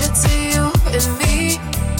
just you and me.